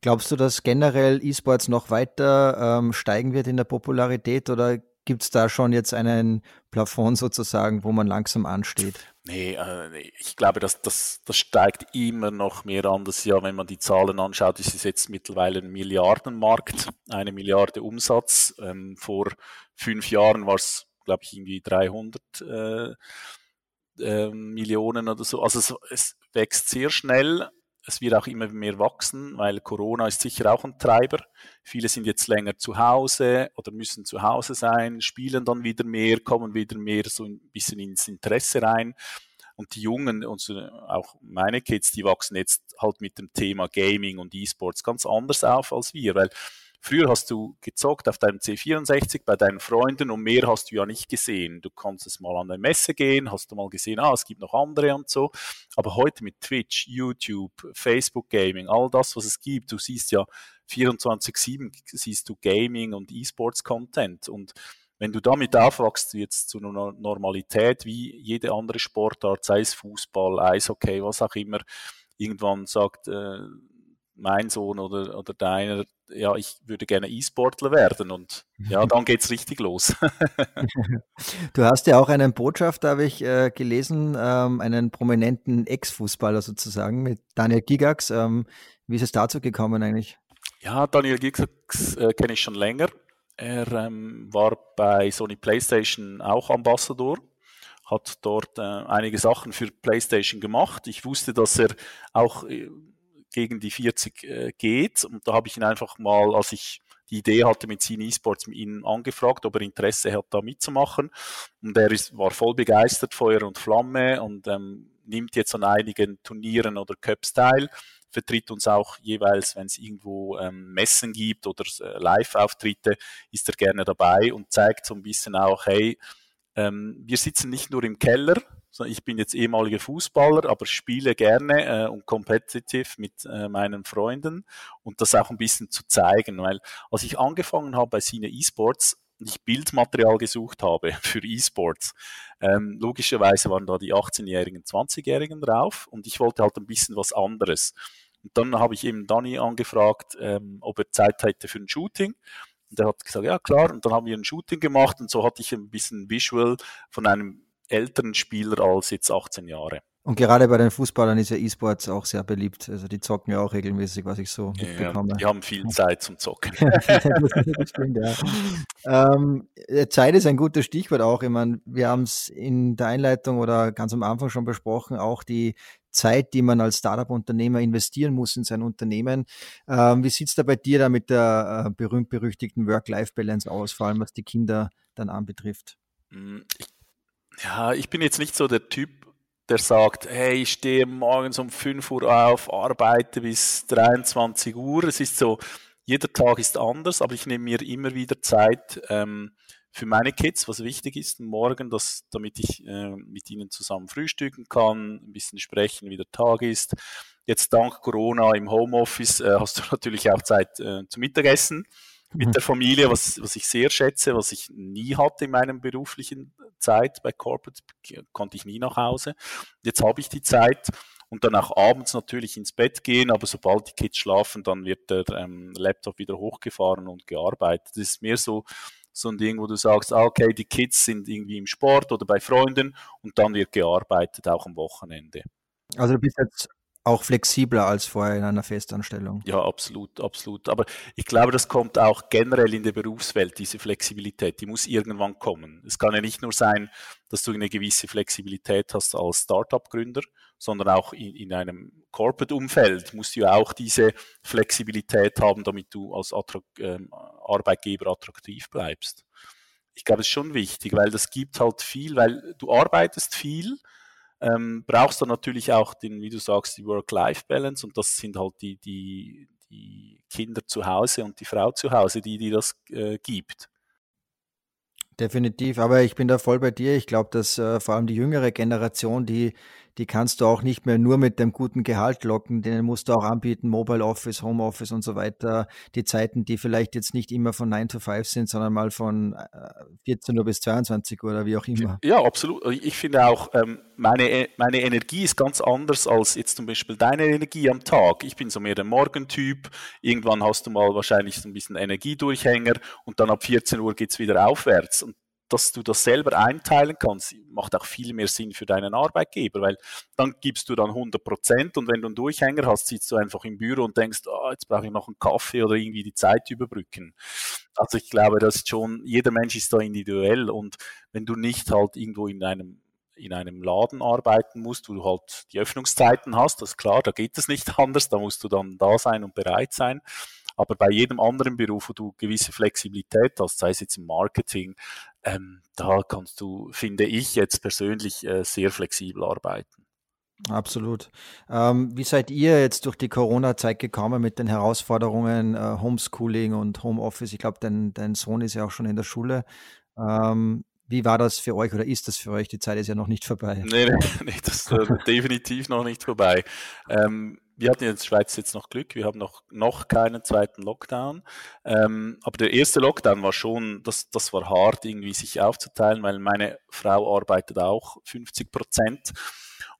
Glaubst du, dass generell E-Sports noch weiter ähm, steigen wird in der Popularität oder gibt es da schon jetzt einen Plafond sozusagen, wo man langsam ansteht? Nee, äh, ich glaube, dass das, das steigt immer noch mehr an. Das Jahr, wenn man die Zahlen anschaut, ist es jetzt mittlerweile ein Milliardenmarkt, eine Milliarde Umsatz. Ähm, vor fünf Jahren war es, glaube ich, irgendwie 300 äh, äh, Millionen oder so. Also es, es wächst sehr schnell. Es wird auch immer mehr wachsen, weil Corona ist sicher auch ein Treiber. Viele sind jetzt länger zu Hause oder müssen zu Hause sein, spielen dann wieder mehr, kommen wieder mehr so ein bisschen ins Interesse rein. Und die Jungen, und auch meine Kids, die wachsen jetzt halt mit dem Thema Gaming und E-Sports ganz anders auf als wir, weil Früher hast du gezockt auf deinem C64 bei deinen Freunden und mehr hast du ja nicht gesehen. Du konntest mal an eine Messe gehen, hast du mal gesehen, ah, es gibt noch andere und so. Aber heute mit Twitch, YouTube, Facebook Gaming, all das, was es gibt, du siehst ja 24-7 siehst du Gaming und E-Sports Content und wenn du damit aufwachst, jetzt zu einer Normalität wie jede andere Sportart, sei es Fußball, Eishockey, was auch immer, irgendwann sagt äh, mein Sohn oder, oder deiner, ja, ich würde gerne E-Sportler werden und ja, dann geht's richtig los. du hast ja auch einen Botschafter, habe ich äh, gelesen, ähm, einen prominenten Ex-Fußballer sozusagen mit Daniel Gigax. Ähm, wie ist es dazu gekommen eigentlich? Ja, Daniel Gigax äh, kenne ich schon länger. Er ähm, war bei Sony PlayStation auch Ambassador hat dort äh, einige Sachen für PlayStation gemacht. Ich wusste, dass er auch äh, gegen die 40 äh, geht und da habe ich ihn einfach mal, als ich die Idee hatte mit Cine Esports, ihm angefragt, ob er Interesse hat, da mitzumachen. Und er ist, war voll begeistert, Feuer und Flamme und ähm, nimmt jetzt an einigen Turnieren oder Cups teil vertritt uns auch jeweils, wenn es irgendwo ähm, Messen gibt oder äh, Live-Auftritte, ist er gerne dabei und zeigt so ein bisschen auch, hey, ähm, wir sitzen nicht nur im Keller, ich bin jetzt ehemaliger Fußballer, aber spiele gerne äh, und competitive mit äh, meinen Freunden und das auch ein bisschen zu zeigen, weil als ich angefangen habe bei Cine Esports, ich Bildmaterial gesucht habe für E-Sports. Ähm, logischerweise waren da die 18-Jährigen, 20-Jährigen drauf und ich wollte halt ein bisschen was anderes. Und dann habe ich eben Dani angefragt, ähm, ob er Zeit hätte für ein Shooting. Und er hat gesagt, ja klar. Und dann haben wir ein Shooting gemacht und so hatte ich ein bisschen Visual von einem älteren Spieler als jetzt 18 Jahre. Und gerade bei den Fußballern ist ja E-Sports auch sehr beliebt. Also die zocken ja auch regelmäßig, was ich so ja, mitbekomme. Die haben viel Zeit zum Zocken. stimmt, ja. Ähm, Zeit ist ein gutes Stichwort auch. Ich meine, wir haben es in der Einleitung oder ganz am Anfang schon besprochen, auch die Zeit, die man als Startup-Unternehmer investieren muss in sein Unternehmen. Ähm, wie sieht es da bei dir da mit der äh, berühmt-berüchtigten Work-Life-Balance aus, vor allem was die Kinder dann anbetrifft? Hm, ja, ich bin jetzt nicht so der Typ, der sagt, hey, ich stehe morgens um 5 Uhr auf, arbeite bis 23 Uhr. Es ist so, jeder Tag ist anders, aber ich nehme mir immer wieder Zeit ähm, für meine Kids, was wichtig ist, morgen, dass, damit ich äh, mit ihnen zusammen frühstücken kann, ein bisschen sprechen, wie der Tag ist. Jetzt dank Corona im Homeoffice äh, hast du natürlich auch Zeit äh, zum Mittagessen mit mhm. der Familie, was, was ich sehr schätze, was ich nie hatte in meinem beruflichen Zeit bei Corporate, konnte ich nie nach Hause. Jetzt habe ich die Zeit und dann auch abends natürlich ins Bett gehen, aber sobald die Kids schlafen, dann wird der ähm, Laptop wieder hochgefahren und gearbeitet. Das ist mehr so, so ein Ding, wo du sagst, ah, okay, die Kids sind irgendwie im Sport oder bei Freunden und dann wird gearbeitet, auch am Wochenende. Also du bist jetzt auch flexibler als vorher in einer Festanstellung. Ja, absolut, absolut. Aber ich glaube, das kommt auch generell in der Berufswelt, diese Flexibilität, die muss irgendwann kommen. Es kann ja nicht nur sein, dass du eine gewisse Flexibilität hast als Startup-Gründer, sondern auch in, in einem Corporate-Umfeld musst du ja auch diese Flexibilität haben, damit du als Attrakt, äh, Arbeitgeber attraktiv bleibst. Ich glaube, das ist schon wichtig, weil das gibt halt viel, weil du arbeitest viel, ähm, brauchst du natürlich auch den, wie du sagst, die Work-Life-Balance und das sind halt die, die, die Kinder zu Hause und die Frau zu Hause, die, die das äh, gibt. Definitiv, aber ich bin da voll bei dir. Ich glaube, dass äh, vor allem die jüngere Generation, die die kannst du auch nicht mehr nur mit dem guten Gehalt locken, denen musst du auch anbieten, Mobile Office, Home Office und so weiter. Die Zeiten, die vielleicht jetzt nicht immer von 9 to 5 sind, sondern mal von 14 äh, Uhr bis 22 Uhr oder wie auch immer. Ja, absolut. Ich finde auch, ähm, meine, e, meine Energie ist ganz anders als jetzt zum Beispiel deine Energie am Tag. Ich bin so mehr der Morgentyp. Irgendwann hast du mal wahrscheinlich so ein bisschen Energiedurchhänger und dann ab 14 Uhr geht es wieder aufwärts. Und dass du das selber einteilen kannst, macht auch viel mehr Sinn für deinen Arbeitgeber, weil dann gibst du dann 100 Prozent und wenn du einen Durchhänger hast, sitzt du einfach im Büro und denkst, oh, jetzt brauche ich noch einen Kaffee oder irgendwie die Zeit überbrücken. Also ich glaube, das ist schon, jeder Mensch ist da individuell und wenn du nicht halt irgendwo in einem in einem Laden arbeiten musst, wo du halt die Öffnungszeiten hast, das ist klar, da geht es nicht anders, da musst du dann da sein und bereit sein. Aber bei jedem anderen Beruf, wo du gewisse Flexibilität hast, sei es jetzt im Marketing, ähm, da kannst du, finde ich jetzt persönlich, äh, sehr flexibel arbeiten. Absolut. Ähm, wie seid ihr jetzt durch die Corona-Zeit gekommen mit den Herausforderungen äh, Homeschooling und Homeoffice? Ich glaube, dein, dein Sohn ist ja auch schon in der Schule. Ähm, wie war das für euch oder ist das für euch? Die Zeit ist ja noch nicht vorbei. Nee, nee, das ist äh, definitiv noch nicht vorbei. Ähm, wir hatten in der Schweiz jetzt noch Glück, wir haben noch, noch keinen zweiten Lockdown. Ähm, aber der erste Lockdown war schon, das, das war hart, irgendwie sich aufzuteilen, weil meine Frau arbeitet auch 50 Prozent.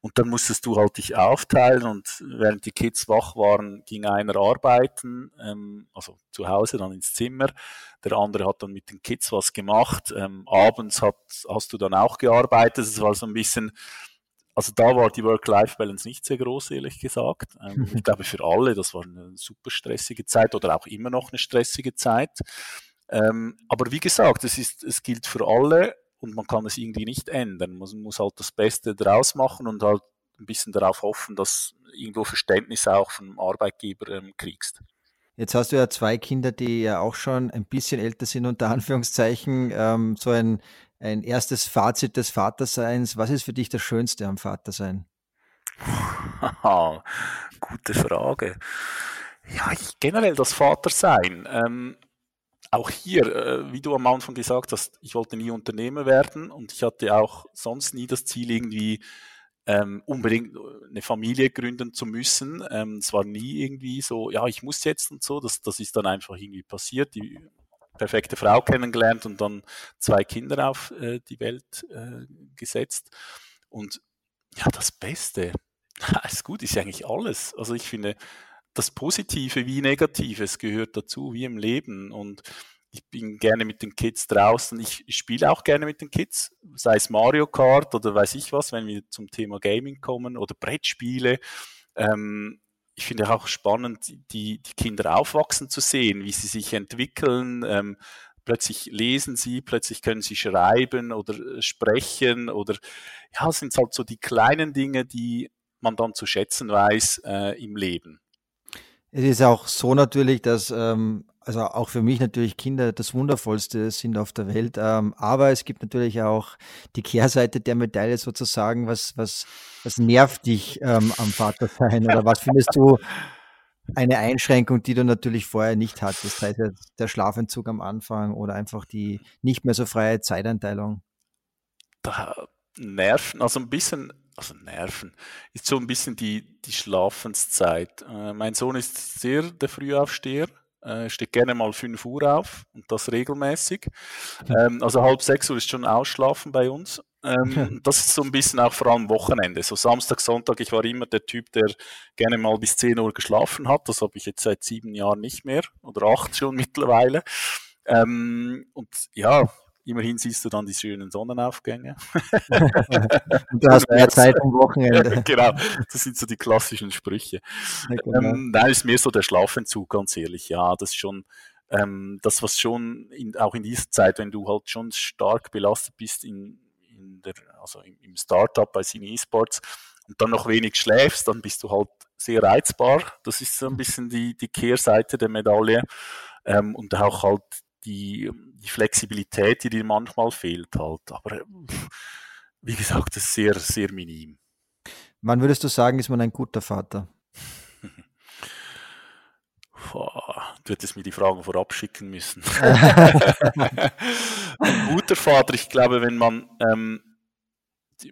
Und dann musstest du halt dich aufteilen und während die Kids wach waren, ging einer arbeiten, ähm, also zu Hause dann ins Zimmer. Der andere hat dann mit den Kids was gemacht. Ähm, abends hat, hast du dann auch gearbeitet. Es war so ein bisschen, also da war die Work-Life-Balance nicht sehr groß, ehrlich gesagt. Ähm, ich glaube für alle, das war eine super stressige Zeit oder auch immer noch eine stressige Zeit. Ähm, aber wie gesagt, es, ist, es gilt für alle und man kann es irgendwie nicht ändern. Man muss halt das Beste draus machen und halt ein bisschen darauf hoffen, dass irgendwo Verständnis auch vom Arbeitgeber ähm, kriegst. Jetzt hast du ja zwei Kinder, die ja auch schon ein bisschen älter sind, unter Anführungszeichen. Ähm, so ein, ein erstes Fazit des Vaterseins. Was ist für dich das Schönste am Vatersein? Gute Frage. Ja, ich, generell das Vatersein. Ähm, auch hier, äh, wie du am Anfang gesagt hast, ich wollte nie Unternehmer werden und ich hatte auch sonst nie das Ziel, irgendwie ähm, unbedingt eine Familie gründen zu müssen. Ähm, es war nie irgendwie so, ja, ich muss jetzt und so. Das, das ist dann einfach irgendwie passiert. Die perfekte Frau kennengelernt und dann zwei Kinder auf äh, die Welt äh, gesetzt. Und ja, das Beste, ist gut, ist eigentlich alles. Also ich finde, das Positive wie Negatives gehört dazu, wie im Leben. Und ich bin gerne mit den Kids draußen. Ich, spiele auch gerne mit den Kids, sei es Mario Kart oder weiß ich was, wenn wir zum Thema Gaming kommen oder Brettspiele. Ähm, ich finde auch spannend, die, die Kinder aufwachsen zu sehen, wie sie sich entwickeln. Ähm, plötzlich lesen sie, plötzlich können sie schreiben oder äh, sprechen oder ja, es sind halt so die kleinen Dinge, die man dann zu schätzen weiß äh, im Leben. Es ist auch so natürlich, dass, ähm, also auch für mich natürlich Kinder das Wundervollste sind auf der Welt. Ähm, aber es gibt natürlich auch die Kehrseite der Medaille sozusagen. Was, was, was nervt dich ähm, am Vatersein? Oder was findest du eine Einschränkung, die du natürlich vorher nicht hattest? Sei es der Schlafentzug am Anfang oder einfach die nicht mehr so freie Zeiteinteilung? Da nerven, also ein bisschen also Nerven, ist so ein bisschen die, die Schlafenszeit. Äh, mein Sohn ist sehr der Frühaufsteher, äh, steht gerne mal 5 Uhr auf und das regelmäßig. Ähm, also halb sechs Uhr ist schon Ausschlafen bei uns. Ähm, das ist so ein bisschen auch vor allem Wochenende. So Samstag, Sonntag, ich war immer der Typ, der gerne mal bis 10 Uhr geschlafen hat. Das habe ich jetzt seit sieben Jahren nicht mehr oder acht schon mittlerweile. Ähm, und ja, Immerhin siehst du dann die schönen Sonnenaufgänge. Und du hast mehr Zeit am Wochenende. genau, das sind so die klassischen Sprüche. Ja, genau. ähm, nein, ist mehr so der Schlafentzug, ganz ehrlich. Ja, das ist schon ähm, das, was schon in, auch in dieser Zeit, wenn du halt schon stark belastet bist in, in der, also im, im Startup bei Cine Esports und dann noch wenig schläfst, dann bist du halt sehr reizbar. Das ist so ein bisschen die, die Kehrseite der Medaille. Ähm, und auch halt die, die Flexibilität, die dir manchmal fehlt halt. Aber wie gesagt, das ist sehr, sehr minim. Wann würdest du sagen, ist man ein guter Vater? Du hättest mir die Fragen vorab schicken müssen. ein guter Vater, ich glaube, wenn man ähm,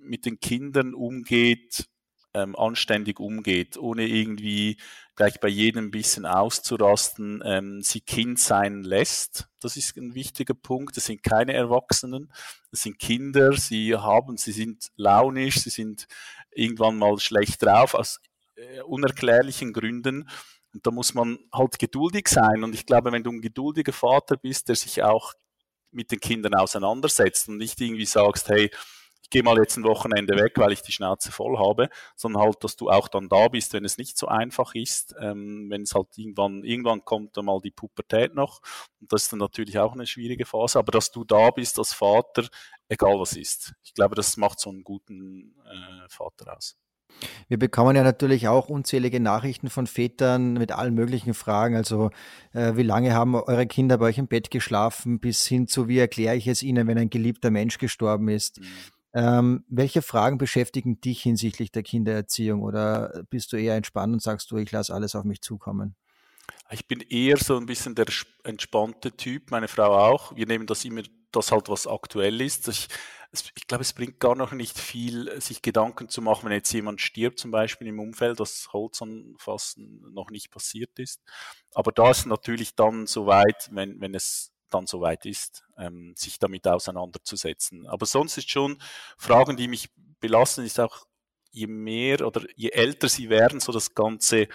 mit den Kindern umgeht, ähm, anständig umgeht, ohne irgendwie gleich bei jedem ein bisschen auszurasten, ähm, sie Kind sein lässt. Das ist ein wichtiger Punkt. Das sind keine Erwachsenen, das sind Kinder. Sie haben, sie sind launisch, sie sind irgendwann mal schlecht drauf aus äh, unerklärlichen Gründen. Und da muss man halt geduldig sein. Und ich glaube, wenn du ein geduldiger Vater bist, der sich auch mit den Kindern auseinandersetzt und nicht irgendwie sagst, hey, gehe mal jetzt ein Wochenende weg, weil ich die Schnauze voll habe, sondern halt, dass du auch dann da bist, wenn es nicht so einfach ist, ähm, wenn es halt irgendwann, irgendwann kommt dann mal die Pubertät noch und das ist dann natürlich auch eine schwierige Phase, aber dass du da bist als Vater, egal was ist. Ich glaube, das macht so einen guten äh, Vater aus. Wir bekommen ja natürlich auch unzählige Nachrichten von Vätern mit allen möglichen Fragen. Also, äh, wie lange haben eure Kinder bei euch im Bett geschlafen, bis hin zu, wie erkläre ich es ihnen, wenn ein geliebter Mensch gestorben ist? Mhm. Ähm, welche Fragen beschäftigen dich hinsichtlich der Kindererziehung oder bist du eher entspannt und sagst du, ich lasse alles auf mich zukommen? Ich bin eher so ein bisschen der entspannte Typ, meine Frau auch. Wir nehmen das immer, das halt, was aktuell ist. Ich, ich glaube, es bringt gar noch nicht viel, sich Gedanken zu machen, wenn jetzt jemand stirbt, zum Beispiel im Umfeld, das Holzanfassen noch nicht passiert ist. Aber da ist natürlich dann soweit, wenn, wenn es dann soweit ist, ähm, sich damit auseinanderzusetzen. Aber sonst ist schon Fragen, die mich belassen, ist auch je mehr oder je älter sie werden, so das ganze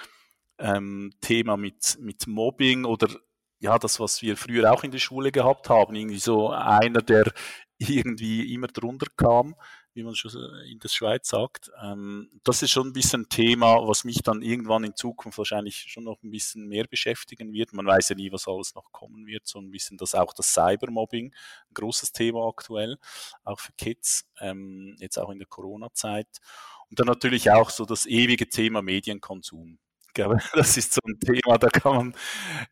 ähm, Thema mit, mit Mobbing oder ja, das, was wir früher auch in der Schule gehabt haben, irgendwie so einer, der irgendwie immer drunter kam, wie man schon in der Schweiz sagt. Ähm, das ist schon ein bisschen ein Thema, was mich dann irgendwann in Zukunft wahrscheinlich schon noch ein bisschen mehr beschäftigen wird. Man weiß ja nie, was alles noch kommen wird. So ein bisschen das auch das Cybermobbing, ein großes Thema aktuell, auch für Kids, ähm, jetzt auch in der Corona-Zeit. Und dann natürlich auch so das ewige Thema Medienkonsum glaube, das ist so ein Thema, da kann man,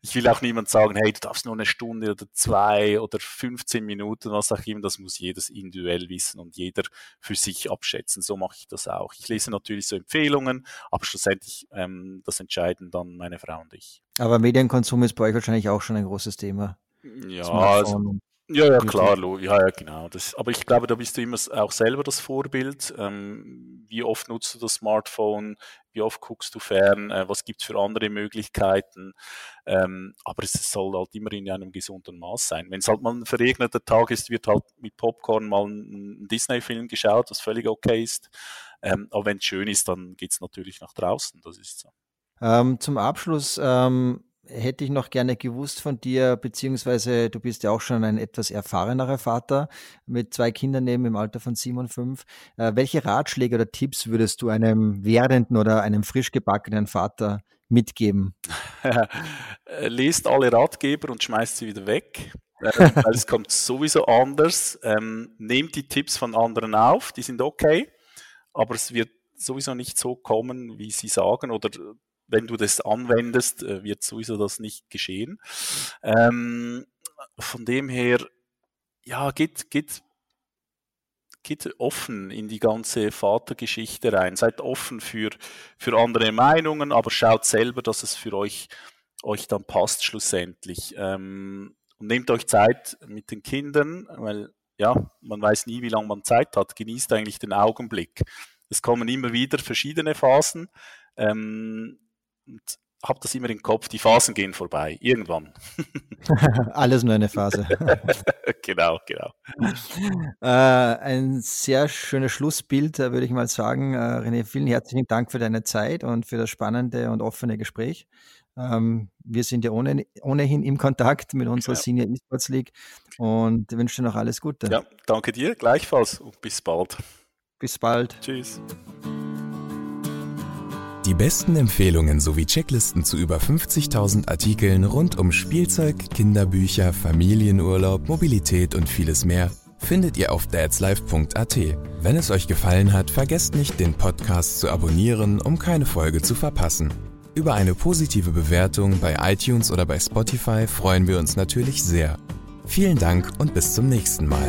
ich will auch niemand sagen, hey, du darfst nur eine Stunde oder zwei oder 15 Minuten, was auch immer, das muss jedes individuell wissen und jeder für sich abschätzen. So mache ich das auch. Ich lese natürlich so Empfehlungen, aber schlussendlich ähm, das entscheiden dann meine Frau und ich. Aber Medienkonsum ist bei euch wahrscheinlich auch schon ein großes Thema. Ja, also, ja, ja, klar, ja, ja, genau. Das, aber ich glaube, da bist du immer auch selber das Vorbild. Ähm, wie oft nutzt du das Smartphone? Wie oft guckst du fern? Äh, was gibt's für andere Möglichkeiten? Ähm, aber es soll halt immer in einem gesunden Maß sein. Wenn es halt mal ein verregneter Tag ist, wird halt mit Popcorn mal ein, Disney-Film geschaut, was völlig okay ist. Ähm, aber wenn es schön ist, dann geht's natürlich nach draußen. Das ist so. Ähm, zum Abschluss, ähm, hätte ich noch gerne gewusst von dir, beziehungsweise du bist ja auch schon ein etwas erfahrenerer Vater mit zwei Kindern neben im Alter von sieben und fünf. Äh, welche Ratschläge oder Tipps würdest du einem werdenden oder einem frisch gebackenen Vater mitgeben? Lest alle Ratgeber und schmeißt sie wieder weg. äh, weil es kommt sowieso anders. Ähm, nehmt die Tipps von anderen auf, die sind okay, aber es wird sowieso nicht so kommen, wie sie sagen, oder wenn du das anwendest, äh, wird sowieso das nicht geschehen. Ähm, von dem her, ja, geht, geht, geht offen in die ganze Vatergeschichte rein. Seid offen für, für andere Meinungen, aber schaut selber, dass es für euch, euch dann passt schlussendlich. Ähm, und nehmt euch Zeit mit den Kindern, weil ja, man weiß nie, wie lange man Zeit hat. Genießt eigentlich den Augenblick. Es kommen immer wieder verschiedene Phasen. Ähm, und habe das immer im Kopf, die Phasen gehen vorbei, irgendwann. Alles nur eine Phase. genau, genau. Äh, ein sehr schönes Schlussbild, äh, würde ich mal sagen. Äh, René, vielen herzlichen Dank für deine Zeit und für das spannende und offene Gespräch. Ähm, wir sind ja ohne, ohnehin im Kontakt mit unserer ja. Senior Esports League und wünsche dir noch alles Gute. Ja, danke dir, gleichfalls und bis bald. Bis bald. Tschüss. Die besten Empfehlungen sowie Checklisten zu über 50.000 Artikeln rund um Spielzeug, Kinderbücher, Familienurlaub, Mobilität und vieles mehr findet ihr auf dadslife.at. Wenn es euch gefallen hat, vergesst nicht, den Podcast zu abonnieren, um keine Folge zu verpassen. Über eine positive Bewertung bei iTunes oder bei Spotify freuen wir uns natürlich sehr. Vielen Dank und bis zum nächsten Mal.